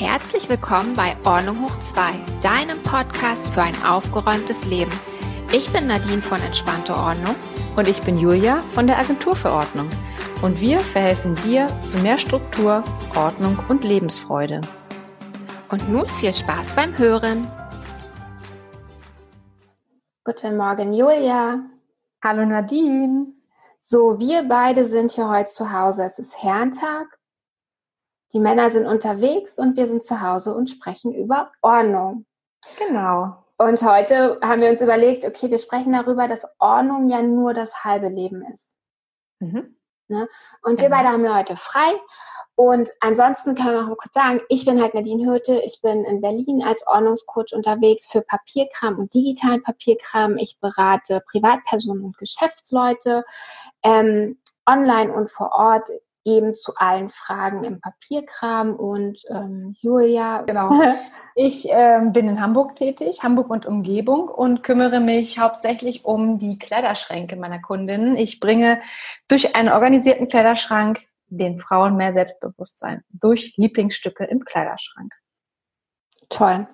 Herzlich willkommen bei Ordnung hoch 2, deinem Podcast für ein aufgeräumtes Leben. Ich bin Nadine von Entspannte Ordnung. Und ich bin Julia von der Agentur für Ordnung. Und wir verhelfen dir zu mehr Struktur, Ordnung und Lebensfreude. Und nun viel Spaß beim Hören. Guten Morgen, Julia. Hallo Nadine. So, wir beide sind hier heute zu Hause. Es ist Herrentag. Die Männer sind unterwegs und wir sind zu Hause und sprechen über Ordnung. Genau. Und heute haben wir uns überlegt, okay, wir sprechen darüber, dass Ordnung ja nur das halbe Leben ist. Mhm. Ne? Und genau. wir beide haben ja heute frei. Und ansonsten kann man auch mal kurz sagen, ich bin halt Nadine Hürte, ich bin in Berlin als Ordnungscoach unterwegs für Papierkram und digitalen Papierkram. Ich berate Privatpersonen und Geschäftsleute ähm, online und vor Ort eben zu allen Fragen im Papierkram und ähm, Julia. Genau. Ich ähm, bin in Hamburg tätig, Hamburg und Umgebung und kümmere mich hauptsächlich um die Kleiderschränke meiner Kundinnen. Ich bringe durch einen organisierten Kleiderschrank den Frauen mehr Selbstbewusstsein durch Lieblingsstücke im Kleiderschrank. Toll.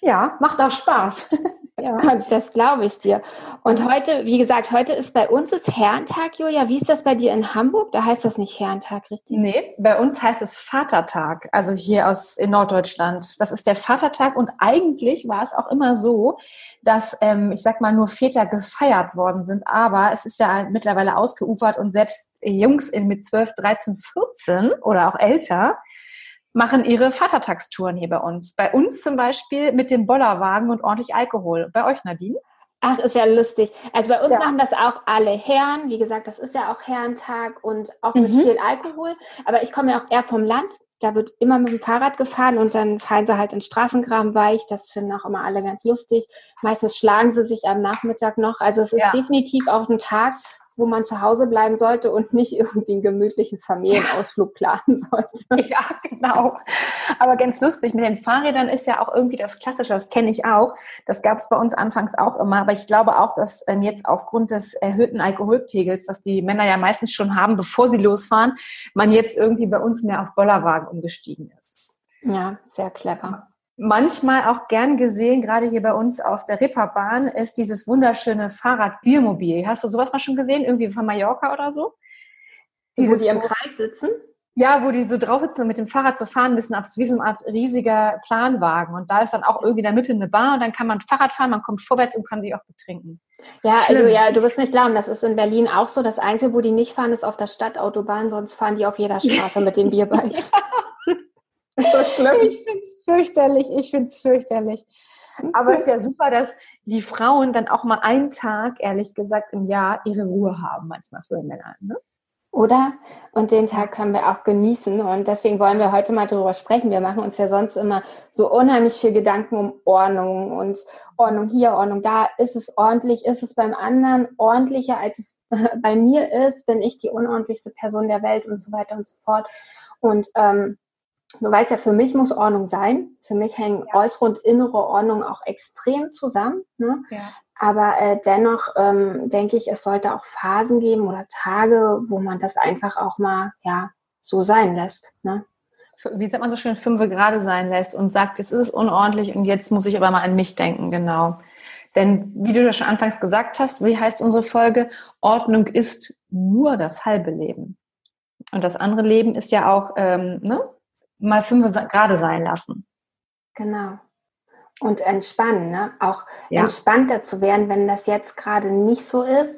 Ja, macht auch Spaß. Ja, das glaube ich dir. Und heute, wie gesagt, heute ist bei uns ist Herrentag, Julia. Wie ist das bei dir in Hamburg? Da heißt das nicht Herrentag, richtig? Nee, bei uns heißt es Vatertag, also hier aus in Norddeutschland. Das ist der Vatertag und eigentlich war es auch immer so, dass, ähm, ich sag mal, nur Väter gefeiert worden sind. Aber es ist ja mittlerweile ausgeufert und selbst Jungs in mit 12, 13, 14 oder auch älter machen ihre Vatertagstouren hier bei uns. Bei uns zum Beispiel mit dem Bollerwagen und ordentlich Alkohol. Bei euch, Nadine? Ach, ist ja lustig. Also bei uns ja. machen das auch alle Herren. Wie gesagt, das ist ja auch Herrentag und auch mit mhm. viel Alkohol. Aber ich komme ja auch eher vom Land. Da wird immer mit dem Fahrrad gefahren und dann fahren sie halt in Straßengraben weich. Das finden auch immer alle ganz lustig. Meistens schlagen sie sich am Nachmittag noch. Also es ist ja. definitiv auch ein Tag, wo man zu Hause bleiben sollte und nicht irgendwie einen gemütlichen Familienausflug planen sollte. Ja, genau. Aber ganz lustig, mit den Fahrrädern ist ja auch irgendwie das Klassische, das kenne ich auch. Das gab es bei uns anfangs auch immer, aber ich glaube auch, dass ähm, jetzt aufgrund des erhöhten Alkoholpegels, was die Männer ja meistens schon haben, bevor sie losfahren, man jetzt irgendwie bei uns mehr auf Bollerwagen umgestiegen ist. Ja, sehr clever manchmal auch gern gesehen, gerade hier bei uns auf der Ripperbahn, ist dieses wunderschöne Fahrradbiermobil. Hast du sowas mal schon gesehen? Irgendwie von Mallorca oder so? Dieses, wo die im Kreis sitzen? Ja, wo die so drauf sitzen und mit dem Fahrrad so fahren müssen, auf wie so eine Art riesiger Planwagen. Und da ist dann auch irgendwie in der Mitte eine Bar und dann kann man Fahrrad fahren, man kommt vorwärts und kann sich auch betrinken. Ja, also Schlimm. also ja, du wirst nicht glauben, das ist in Berlin auch so. Das Einzige, wo die nicht fahren, ist auf der Stadtautobahn, sonst fahren die auf jeder Straße mit den Bierbikes. so schlimm. Ich finde es fürchterlich, ich finde es fürchterlich. Aber es ist ja super, dass die Frauen dann auch mal einen Tag, ehrlich gesagt, im Jahr ihre Ruhe haben, manchmal für Männer. Ne? Oder? Und den Tag können wir auch genießen. Und deswegen wollen wir heute mal darüber sprechen. Wir machen uns ja sonst immer so unheimlich viel Gedanken um Ordnung und Ordnung hier, Ordnung da. Ist es ordentlich? Ist es beim anderen ordentlicher, als es bei mir ist? Bin ich die unordentlichste Person der Welt und so weiter und so fort? Und ähm, du weißt ja, für mich muss Ordnung sein. Für mich hängen ja. äußere und innere Ordnung auch extrem zusammen. Ne? Ja. Aber äh, dennoch ähm, denke ich, es sollte auch Phasen geben oder Tage, wo man das einfach auch mal ja so sein lässt. Ne? Wie sagt man so schön, fünf gerade sein lässt und sagt, es ist unordentlich und jetzt muss ich aber mal an mich denken, genau. Denn wie du das schon anfangs gesagt hast, wie heißt unsere Folge? Ordnung ist nur das halbe Leben. Und das andere Leben ist ja auch ähm, ne, mal fünf gerade sein lassen. Genau. Und entspannen, ne? Auch ja. entspannter zu werden, wenn das jetzt gerade nicht so ist,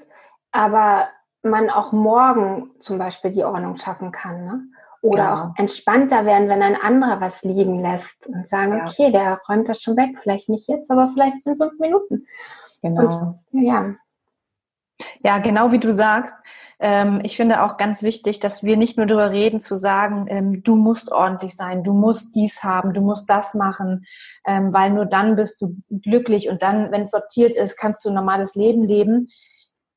aber man auch morgen zum Beispiel die Ordnung schaffen kann, ne? Oder ja. auch entspannter werden, wenn ein anderer was liegen lässt und sagen, ja. okay, der räumt das schon weg, vielleicht nicht jetzt, aber vielleicht in fünf Minuten. Genau. Und, ja. Ja, genau wie du sagst. Ähm, ich finde auch ganz wichtig, dass wir nicht nur darüber reden, zu sagen, ähm, du musst ordentlich sein, du musst dies haben, du musst das machen, ähm, weil nur dann bist du glücklich und dann, wenn es sortiert ist, kannst du ein normales Leben leben.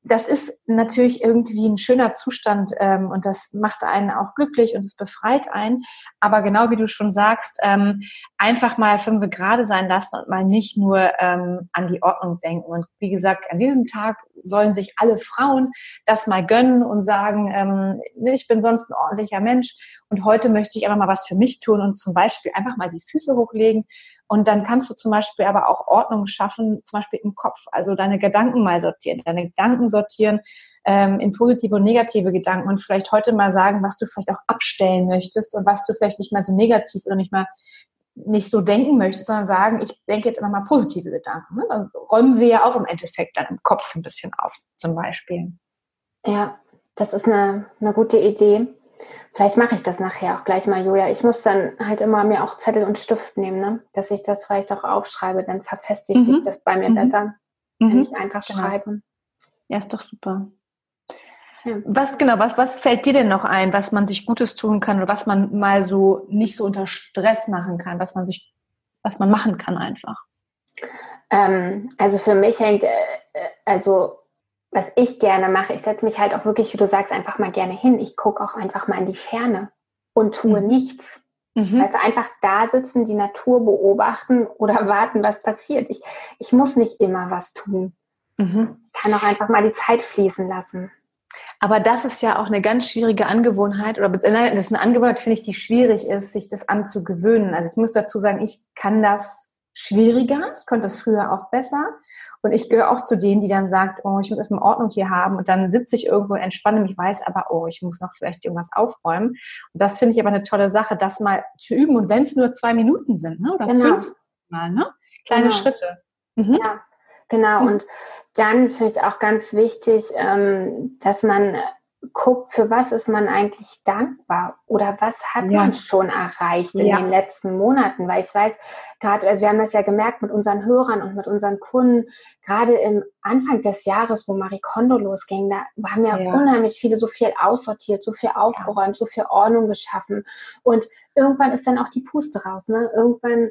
Das ist natürlich irgendwie ein schöner Zustand ähm, und das macht einen auch glücklich und es befreit einen. Aber genau wie du schon sagst, ähm, einfach mal fünf Grade sein lassen und mal nicht nur ähm, an die Ordnung denken. Und wie gesagt, an diesem Tag sollen sich alle Frauen das mal gönnen und sagen, ähm, ich bin sonst ein ordentlicher Mensch und heute möchte ich einfach mal was für mich tun und zum Beispiel einfach mal die Füße hochlegen und dann kannst du zum Beispiel aber auch Ordnung schaffen, zum Beispiel im Kopf. Also deine Gedanken mal sortieren, deine Gedanken sortieren ähm, in positive und negative Gedanken und vielleicht heute mal sagen, was du vielleicht auch abstellen möchtest und was du vielleicht nicht mal so negativ oder nicht mal nicht so denken möchtest, sondern sagen, ich denke jetzt immer mal positive Gedanken. Ne? Dann räumen wir ja auch im Endeffekt dann im Kopf so ein bisschen auf, zum Beispiel. Ja, das ist eine, eine gute Idee. Vielleicht mache ich das nachher auch gleich mal, Julia. Ich muss dann halt immer mir auch Zettel und Stift nehmen, ne? dass ich das vielleicht auch aufschreibe. Dann verfestigt mhm. sich das bei mir mhm. besser, wenn mhm. ich einfach genau. schreibe. Ja, ist doch super. Ja. Was genau, was, was fällt dir denn noch ein, was man sich Gutes tun kann oder was man mal so nicht so unter Stress machen kann, was man sich, was man machen kann einfach? Ähm, also für mich hängt, äh, äh also was ich gerne mache, ich setze mich halt auch wirklich, wie du sagst, einfach mal gerne hin. Ich gucke auch einfach mal in die Ferne und tue mhm. nichts. Mhm. Also einfach da sitzen, die Natur beobachten oder warten, was passiert. Ich, ich muss nicht immer was tun. Mhm. Ich kann auch einfach mal die Zeit fließen lassen. Aber das ist ja auch eine ganz schwierige Angewohnheit, oder das ist eine Angewohnheit, finde ich, die schwierig ist, sich das anzugewöhnen. Also ich muss dazu sagen, ich kann das schwieriger. Ich konnte das früher auch besser. Und ich gehöre auch zu denen, die dann sagt, oh, ich muss erstmal Ordnung hier haben und dann sitze ich irgendwo, entspanne mich, weiß aber, oh, ich muss noch vielleicht irgendwas aufräumen. Und das finde ich aber eine tolle Sache, das mal zu üben. Und wenn es nur zwei Minuten sind, ne? oder genau. fünf Mal, ne? Kleine genau. Schritte. Mhm. Ja, genau. Mhm. Und dann finde ich auch ganz wichtig, ähm, dass man guckt, für was ist man eigentlich dankbar oder was hat ja. man schon erreicht in ja. den letzten Monaten, weil ich weiß, gerade, also wir haben das ja gemerkt mit unseren Hörern und mit unseren Kunden, gerade im Anfang des Jahres, wo Marie Kondo losging, da haben ja, ja. unheimlich viele so viel aussortiert, so viel aufgeräumt, so viel Ordnung geschaffen und irgendwann ist dann auch die Puste raus, ne? Irgendwann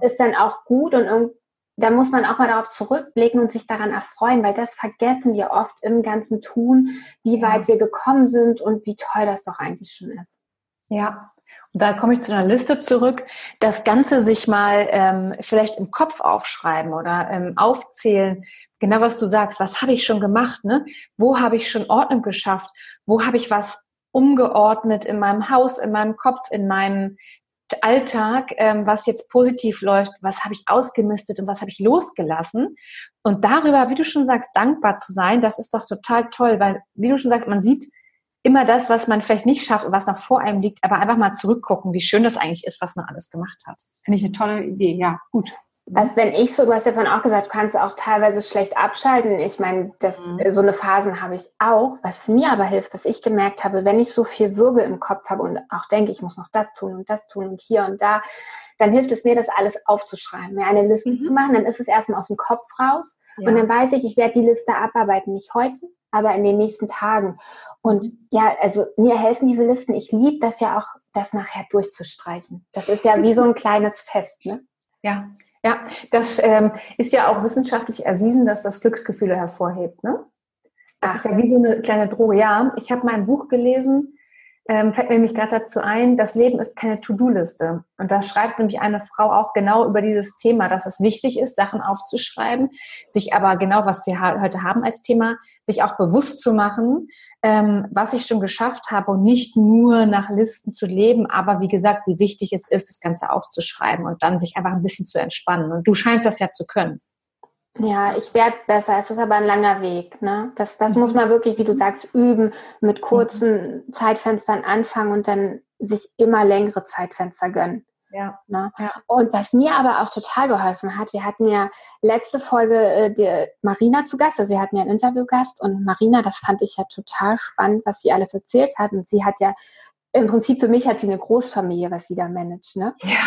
ist dann auch gut und irgendwann da muss man auch mal darauf zurückblicken und sich daran erfreuen, weil das vergessen wir oft im ganzen Tun, wie ja. weit wir gekommen sind und wie toll das doch eigentlich schon ist. Ja, und da komme ich zu einer Liste zurück. Das Ganze sich mal ähm, vielleicht im Kopf aufschreiben oder ähm, aufzählen. Genau was du sagst. Was habe ich schon gemacht? Ne? Wo habe ich schon Ordnung geschafft? Wo habe ich was umgeordnet in meinem Haus, in meinem Kopf, in meinem Alltag, ähm, was jetzt positiv läuft, was habe ich ausgemistet und was habe ich losgelassen. Und darüber, wie du schon sagst, dankbar zu sein, das ist doch total toll, weil, wie du schon sagst, man sieht immer das, was man vielleicht nicht schafft und was noch vor einem liegt, aber einfach mal zurückgucken, wie schön das eigentlich ist, was man alles gemacht hat. Finde ich eine tolle Idee. Ja, gut. Also wenn ich so, du hast ja vorhin auch gesagt, du kannst auch teilweise schlecht abschalten. Ich meine, das, mhm. so eine Phasen habe ich auch. Was mir aber hilft, was ich gemerkt habe, wenn ich so viel Wirbel im Kopf habe und auch denke, ich muss noch das tun und das tun und hier und da, dann hilft es mir, das alles aufzuschreiben, mir eine Liste mhm. zu machen. Dann ist es erstmal aus dem Kopf raus ja. und dann weiß ich, ich werde die Liste abarbeiten, nicht heute, aber in den nächsten Tagen. Und ja, also mir helfen diese Listen. Ich liebe das ja auch, das nachher durchzustreichen. Das ist ja wie so ein kleines Fest, ne? Ja, ja, das ähm, ist ja auch wissenschaftlich erwiesen, dass das Glücksgefühle hervorhebt. Ne? Das Ach. ist ja wie so eine kleine Droge. Ja, ich habe mein Buch gelesen, ähm, fällt mir nämlich gerade dazu ein, das Leben ist keine To-Do-Liste. Und da schreibt nämlich eine Frau auch genau über dieses Thema, dass es wichtig ist, Sachen aufzuschreiben, sich aber genau, was wir ha heute haben als Thema, sich auch bewusst zu machen, ähm, was ich schon geschafft habe und nicht nur nach Listen zu leben, aber wie gesagt, wie wichtig es ist, das Ganze aufzuschreiben und dann sich einfach ein bisschen zu entspannen. Und du scheinst das ja zu können. Ja, ich werde besser. Es ist aber ein langer Weg. Ne? Das, das mhm. muss man wirklich, wie du sagst, üben, mit kurzen mhm. Zeitfenstern anfangen und dann sich immer längere Zeitfenster gönnen. Ja. Ne? ja. Und was mir aber auch total geholfen hat, wir hatten ja letzte Folge äh, die Marina zu Gast, also wir hatten ja einen Interviewgast und Marina, das fand ich ja total spannend, was sie alles erzählt hat. Und sie hat ja im Prinzip für mich hat sie eine Großfamilie, was sie da managt. Ne? Ja.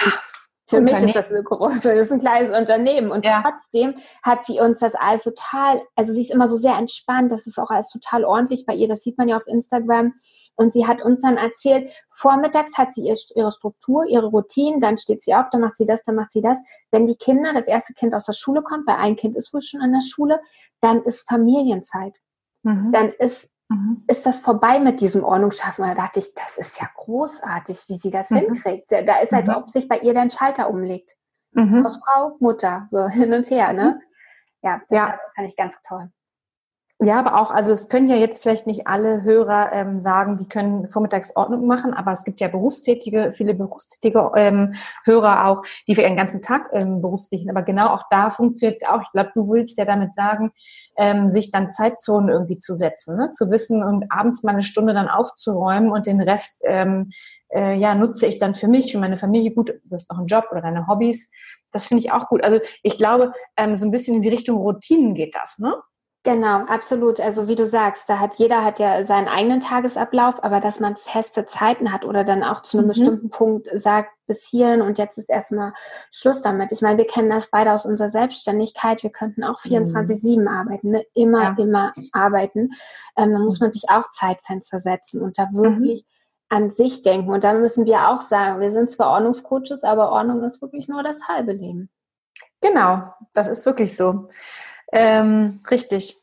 Für mich ist das eine große, das ist ein kleines Unternehmen. Und ja. trotzdem hat sie uns das alles total, also sie ist immer so sehr entspannt, das ist auch alles total ordentlich bei ihr, das sieht man ja auf Instagram. Und sie hat uns dann erzählt, vormittags hat sie ihre Struktur, ihre Routine, dann steht sie auf, dann macht sie das, dann macht sie das. Wenn die Kinder, das erste Kind aus der Schule kommt, weil ein Kind ist wohl schon an der Schule, dann ist Familienzeit. mhm. dann ist, mhm. ist das vorbei mit diesem Ordnungsschaffen. Und da dachte ich, das ist ja großartig, wie sie das mhm. hinkriegt. Da ist, als mhm. ob sich bei ihr der Schalter umlegt. Mhm. Aus Frau, Mutter, so hin und her, ne? Ja, das ja. fand ich ganz toll. Ja, aber auch, also es können ja jetzt vielleicht nicht alle Hörer ähm, sagen, die können Vormittagsordnung machen, aber es gibt ja berufstätige, viele berufstätige ähm, Hörer auch, die für ihren ganzen Tag ähm, berufstätig Aber genau auch da funktioniert es auch. Ich glaube, du willst ja damit sagen, ähm, sich dann Zeitzonen irgendwie zu setzen, ne? zu wissen und abends mal eine Stunde dann aufzuräumen und den Rest ähm, äh, ja nutze ich dann für mich, für meine Familie. Gut, du hast noch einen Job oder deine Hobbys. Das finde ich auch gut. Also ich glaube, ähm, so ein bisschen in die Richtung Routinen geht das, ne? Genau, absolut. Also wie du sagst, da hat jeder hat ja seinen eigenen Tagesablauf, aber dass man feste Zeiten hat oder dann auch zu einem mhm. bestimmten Punkt sagt, bis hierhin und jetzt ist erstmal Schluss damit. Ich meine, wir kennen das beide aus unserer Selbstständigkeit. Wir könnten auch 24-7 mhm. arbeiten, ne? immer, ja. immer arbeiten. Ähm, dann muss man sich auch Zeitfenster setzen und da wirklich mhm. an sich denken. Und da müssen wir auch sagen, wir sind zwar Ordnungscoaches, aber Ordnung ist wirklich nur das halbe Leben. Genau, das ist wirklich so. Ähm, richtig.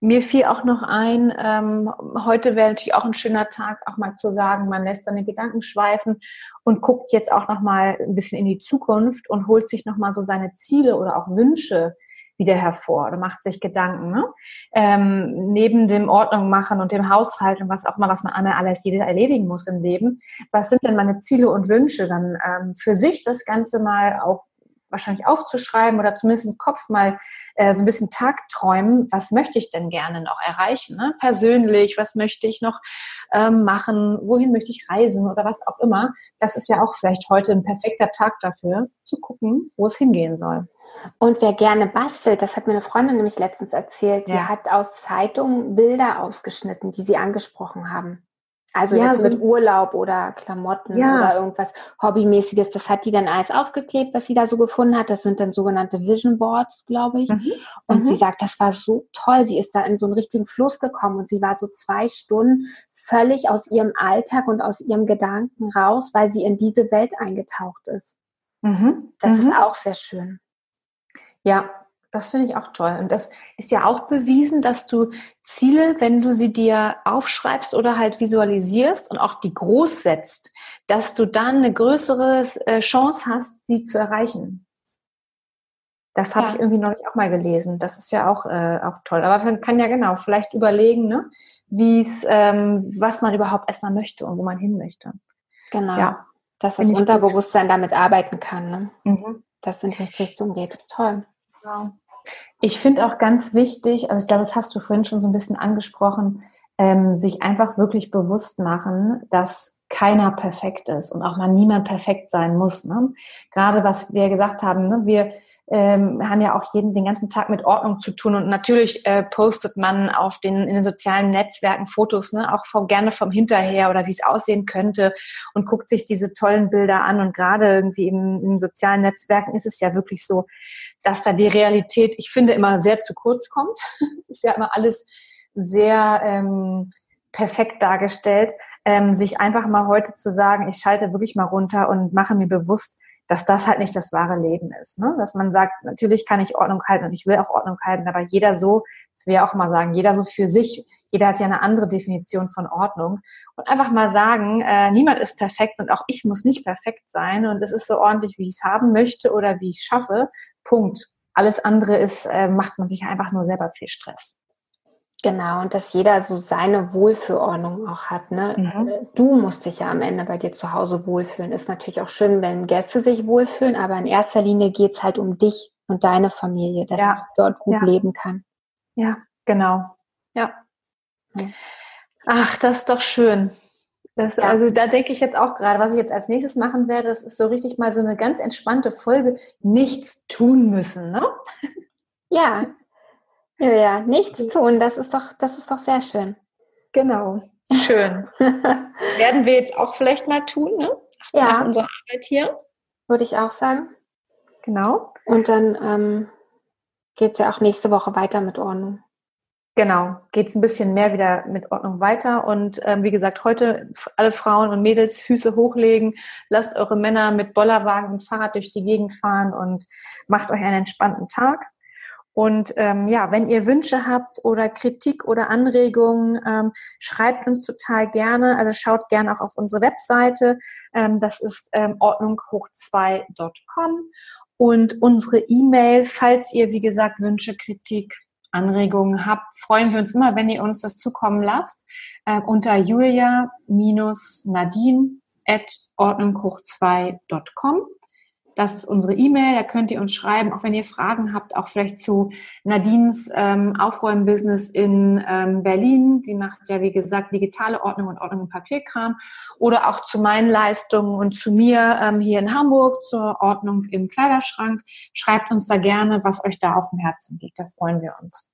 Mir fiel auch noch ein, ähm, heute wäre natürlich auch ein schöner Tag, auch mal zu sagen, man lässt seine Gedanken schweifen und guckt jetzt auch noch mal ein bisschen in die Zukunft und holt sich noch mal so seine Ziele oder auch Wünsche wieder hervor oder macht sich Gedanken. Ne? Ähm, neben dem Ordnung machen und dem Haushalt und was auch mal, was man einmal alles jeder erledigen muss im Leben, was sind denn meine Ziele und Wünsche? Dann ähm, für sich das Ganze mal auch wahrscheinlich aufzuschreiben oder zumindest im Kopf mal äh, so ein bisschen Tagträumen, was möchte ich denn gerne noch erreichen, ne? persönlich, was möchte ich noch ähm, machen, wohin möchte ich reisen oder was auch immer. Das ist ja auch vielleicht heute ein perfekter Tag dafür, zu gucken, wo es hingehen soll. Und wer gerne bastelt, das hat mir eine Freundin nämlich letztens erzählt, die ja. hat aus Zeitungen Bilder ausgeschnitten, die sie angesprochen haben. Also ja, jetzt so mit Urlaub oder Klamotten ja. oder irgendwas Hobbymäßiges. Das hat die dann alles aufgeklebt, was sie da so gefunden hat. Das sind dann sogenannte Vision Boards, glaube ich. Mhm. Und mhm. sie sagt, das war so toll. Sie ist da in so einen richtigen Fluss gekommen und sie war so zwei Stunden völlig aus ihrem Alltag und aus ihrem Gedanken raus, weil sie in diese Welt eingetaucht ist. Mhm. Das ist mhm. auch sehr schön. Ja, das finde ich auch toll. Und das ist ja auch bewiesen, dass du Ziele, wenn du sie dir aufschreibst oder halt visualisierst und auch die groß setzt, dass du dann eine größere äh, Chance hast, sie zu erreichen. Das habe ja. ich irgendwie neulich auch mal gelesen. Das ist ja auch, äh, auch toll. Aber man kann ja genau vielleicht überlegen, ne, wie es, ähm, was man überhaupt erstmal möchte und wo man hin möchte. Genau. Ja. Dass das Unterbewusstsein gut. damit arbeiten kann. Ne? Mhm. Dass es in die Richtung geht. Toll. Genau. Ich finde auch ganz wichtig, also ich glaube, das hast du vorhin schon so ein bisschen angesprochen, ähm, sich einfach wirklich bewusst machen, dass keiner perfekt ist und auch mal niemand perfekt sein muss. Ne? Gerade was wir gesagt haben, ne? wir ähm, haben ja auch jeden den ganzen Tag mit Ordnung zu tun und natürlich äh, postet man auf den in den sozialen Netzwerken Fotos, ne, auch vom, gerne vom Hinterher oder wie es aussehen könnte und guckt sich diese tollen Bilder an und gerade irgendwie in, in sozialen Netzwerken ist es ja wirklich so, dass da die Realität, ich finde, immer sehr zu kurz kommt. ist ja immer alles sehr ähm, perfekt dargestellt. Ähm, sich einfach mal heute zu sagen, ich schalte wirklich mal runter und mache mir bewusst, dass das halt nicht das wahre Leben ist. Ne? Dass man sagt, natürlich kann ich Ordnung halten und ich will auch Ordnung halten, aber jeder so, das will ja auch mal sagen, jeder so für sich, jeder hat ja eine andere Definition von Ordnung. Und einfach mal sagen, äh, niemand ist perfekt und auch ich muss nicht perfekt sein und es ist so ordentlich, wie ich es haben möchte oder wie ich es schaffe. Punkt. Alles andere ist, äh, macht man sich einfach nur selber viel Stress. Genau, und dass jeder so seine Wohlfühlordnung auch hat. Ne? Mhm. Du musst dich ja am Ende bei dir zu Hause wohlfühlen. Ist natürlich auch schön, wenn Gäste sich wohlfühlen, aber in erster Linie geht es halt um dich und deine Familie, dass ja. ich dort gut ja. leben kann. Ja, genau. Ja. Mhm. Ach, das ist doch schön. Das, ja. Also da denke ich jetzt auch gerade, was ich jetzt als nächstes machen werde, das ist so richtig mal so eine ganz entspannte Folge, nichts tun müssen, ne? Ja, ja, ja, nichts tun, das ist doch, das ist doch sehr schön. Genau, schön. Werden wir jetzt auch vielleicht mal tun, ne? Ja. Nach unserer Arbeit hier. Würde ich auch sagen. Genau. Und dann ähm, geht es ja auch nächste Woche weiter mit Ordnung. Genau, geht es ein bisschen mehr wieder mit Ordnung weiter. Und ähm, wie gesagt, heute alle Frauen und Mädels Füße hochlegen, lasst eure Männer mit Bollerwagen und Fahrrad durch die Gegend fahren und macht euch einen entspannten Tag. Und ähm, ja, wenn ihr Wünsche habt oder Kritik oder Anregungen, ähm, schreibt uns total gerne. Also schaut gerne auch auf unsere Webseite. Ähm, das ist ähm, ordnunghoch2.com. Und unsere E-Mail, falls ihr, wie gesagt, Wünsche, Kritik, Anregungen habt, freuen wir uns immer, wenn ihr uns das zukommen lasst, äh, unter julia-nadine at ordnunghoch2.com. Das ist unsere E-Mail, da könnt ihr uns schreiben, auch wenn ihr Fragen habt, auch vielleicht zu Nadines ähm, Aufräumbusiness in ähm, Berlin. Die macht ja, wie gesagt, digitale Ordnung und Ordnung im Papierkram. Oder auch zu meinen Leistungen und zu mir ähm, hier in Hamburg zur Ordnung im Kleiderschrank. Schreibt uns da gerne, was euch da auf dem Herzen liegt. Da freuen wir uns.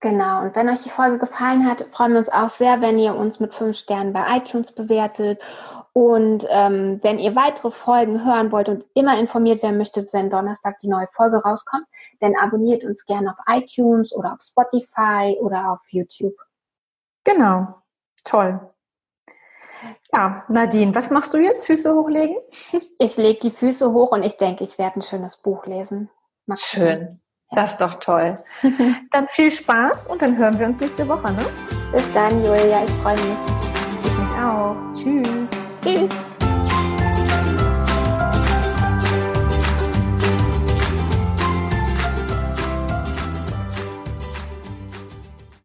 Genau, und wenn euch die Folge gefallen hat, freuen wir uns auch sehr, wenn ihr uns mit fünf Sternen bei iTunes bewertet und ähm, wenn ihr weitere Folgen hören wollt und immer informiert werden möchtet, wenn Donnerstag die neue Folge rauskommt, dann abonniert uns gerne auf iTunes oder auf Spotify oder auf YouTube. Genau, toll. Ja, Nadine, was machst du jetzt? Füße hochlegen? Ich lege die Füße hoch und ich denke, ich werde ein schönes Buch lesen. Mal Schön. Das ist doch toll. dann viel Spaß und dann hören wir uns nächste Woche, ne? Bis dann, Julia. Ich freue mich. Ich mich auch. Tschüss. Tschüss.